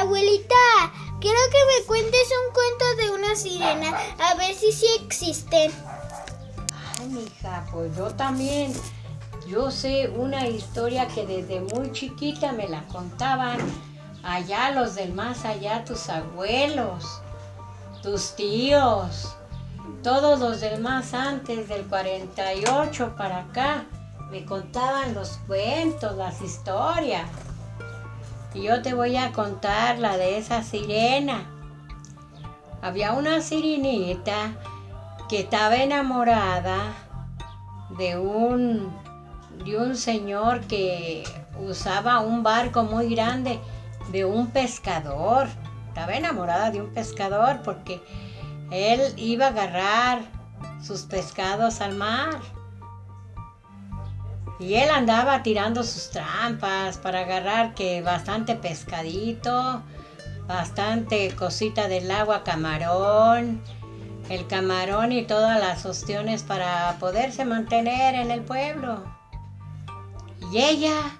Abuelita, quiero que me cuentes un cuento de una sirena, a ver si sí existen. Ay, mija, pues yo también. Yo sé una historia que desde muy chiquita me la contaban allá los del más allá, tus abuelos, tus tíos, todos los del más antes del 48 para acá. Me contaban los cuentos, las historias. Y yo te voy a contar la de esa sirena. Había una sirenita que estaba enamorada de un, de un señor que usaba un barco muy grande de un pescador. Estaba enamorada de un pescador porque él iba a agarrar sus pescados al mar. Y él andaba tirando sus trampas para agarrar que bastante pescadito, bastante cosita del agua, camarón, el camarón y todas las ostiones para poderse mantener en el pueblo. Y ella,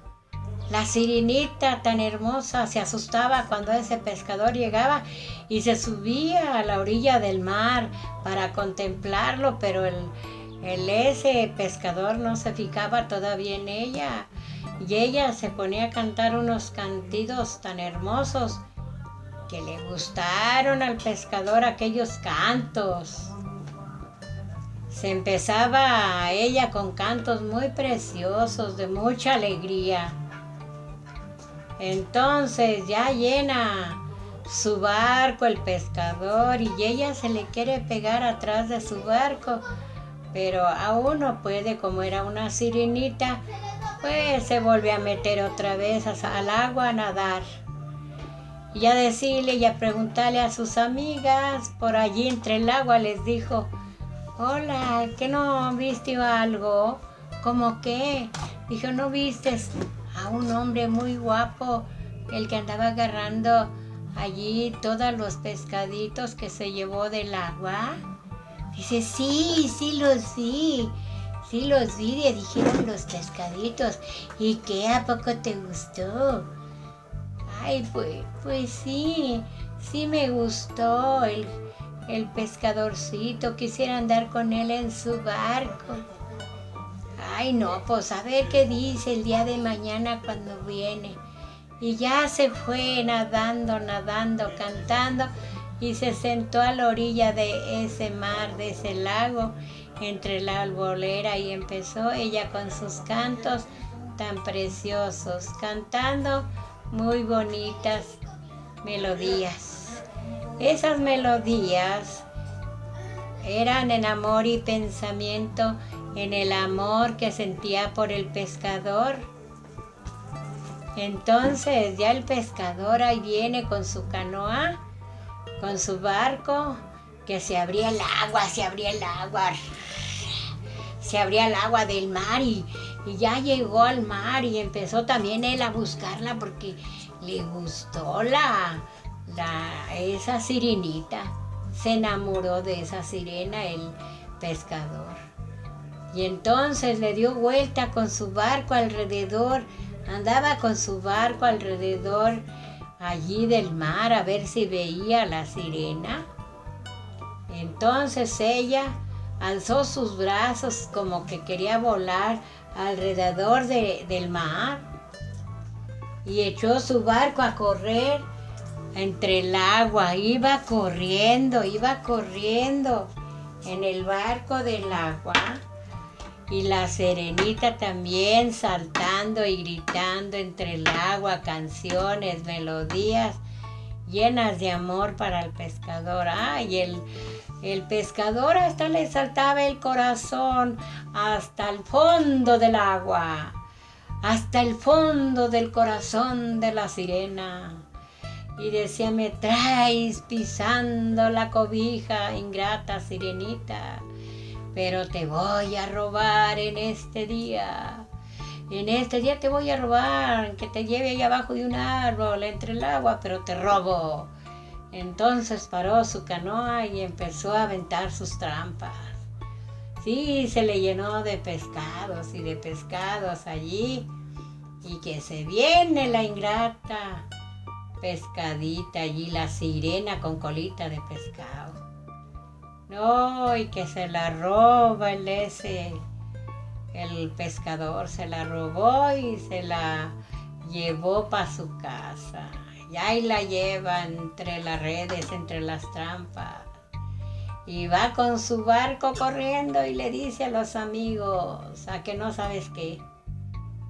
la sirenita tan hermosa, se asustaba cuando ese pescador llegaba y se subía a la orilla del mar para contemplarlo, pero el, el ese pescador no se fijaba todavía en ella y ella se ponía a cantar unos cantidos tan hermosos que le gustaron al pescador aquellos cantos. Se empezaba ella con cantos muy preciosos, de mucha alegría. Entonces ya llena su barco el pescador y ella se le quiere pegar atrás de su barco pero aún no puede, como era una sirenita, pues se vuelve a meter otra vez al agua a nadar. Y a decirle y a preguntarle a sus amigas por allí entre el agua les dijo, hola, ¿qué no viste algo? ¿Cómo qué? Dijo, ¿no viste a un hombre muy guapo, el que andaba agarrando allí todos los pescaditos que se llevó del agua? Dice, sí, sí los vi. Sí los vi, le dijeron los pescaditos. ¿Y qué? ¿A poco te gustó? Ay, pues, pues sí, sí me gustó el, el pescadorcito. Quisiera andar con él en su barco. Ay, no, pues a ver qué dice el día de mañana cuando viene. Y ya se fue nadando, nadando, cantando y se sentó a la orilla de ese mar, de ese lago, entre la albolera y empezó ella con sus cantos tan preciosos, cantando muy bonitas melodías. Esas melodías eran en amor y pensamiento, en el amor que sentía por el pescador. Entonces ya el pescador ahí viene con su canoa con su barco, que se abría el agua, se abría el agua, se abría el agua del mar y, ya llegó al mar y empezó también él a buscarla porque le gustó la, esa sirenita. Se enamoró de esa sirena el pescador. Y entonces le dio vuelta con su barco alrededor, andaba con su barco alrededor allí del mar a ver si veía la sirena. Entonces ella alzó sus brazos como que quería volar alrededor del mar y echó su barco a correr entre el agua. Iba corriendo, iba corriendo en el barco del agua y la serenita también y gritando entre el agua canciones, melodías llenas de amor para el pescador. Ay, el, el pescador hasta le saltaba el corazón hasta el fondo del agua, hasta el fondo del corazón de la sirena. Y decía, me traes pisando la cobija, ingrata sirenita pero te voy a robar en este día. En este día te voy a robar, que te lleve ahí abajo de un árbol, entre el agua, pero te robo. Entonces paró su canoa y empezó a aventar sus trampas. Sí, se le llenó de pescados y de pescados allí. Y que se viene la ingrata pescadita allí, la sirena con colita de pescado. No, y que se la roba el ese, el pescador se la robó y se la llevó para su casa. Y ahí la lleva entre las redes, entre las trampas. Y va con su barco corriendo y le dice a los amigos, a que no sabes qué,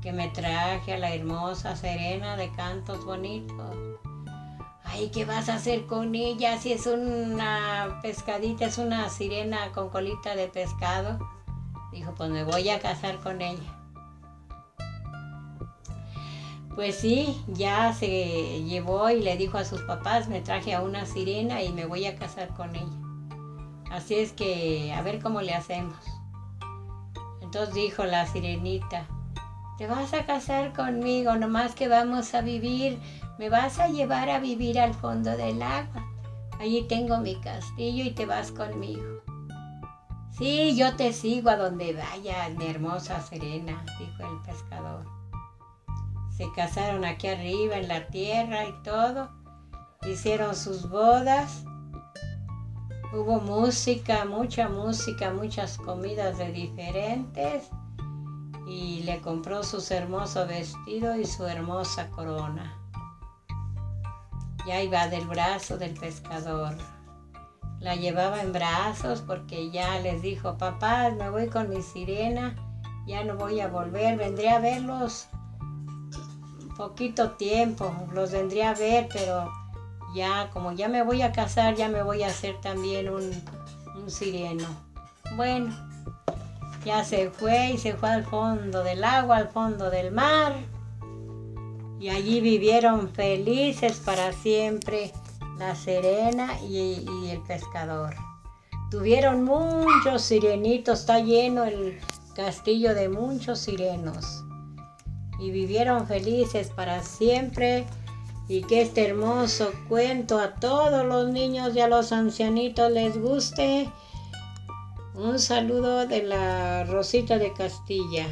que me traje a la hermosa serena de cantos bonitos. Ay, ¿qué vas a hacer con ella si es una pescadita, es una sirena con colita de pescado? Dijo, pues me voy a casar con ella. Pues sí, ya se llevó y le dijo a sus papás, me traje a una sirena y me voy a casar con ella. Así es que a ver cómo le hacemos. Entonces dijo la sirenita, te vas a casar conmigo, nomás que vamos a vivir, me vas a llevar a vivir al fondo del agua. Allí tengo mi castillo y te vas conmigo. Sí, yo te sigo a donde vayas, mi hermosa Serena, dijo el pescador. Se casaron aquí arriba en la tierra y todo. Hicieron sus bodas. Hubo música, mucha música, muchas comidas de diferentes. Y le compró su hermoso vestido y su hermosa corona. Ya iba del brazo del pescador. La llevaba en brazos porque ya les dijo, papá, me voy con mi sirena, ya no voy a volver, vendré a verlos poquito tiempo, los vendría a ver, pero ya como ya me voy a casar, ya me voy a hacer también un, un sireno. Bueno, ya se fue y se fue al fondo del agua, al fondo del mar. Y allí vivieron felices para siempre la serena y, y el pescador. Tuvieron muchos sirenitos, está lleno el castillo de muchos sirenos y vivieron felices para siempre y que este hermoso cuento a todos los niños y a los ancianitos les guste. Un saludo de la Rosita de Castilla.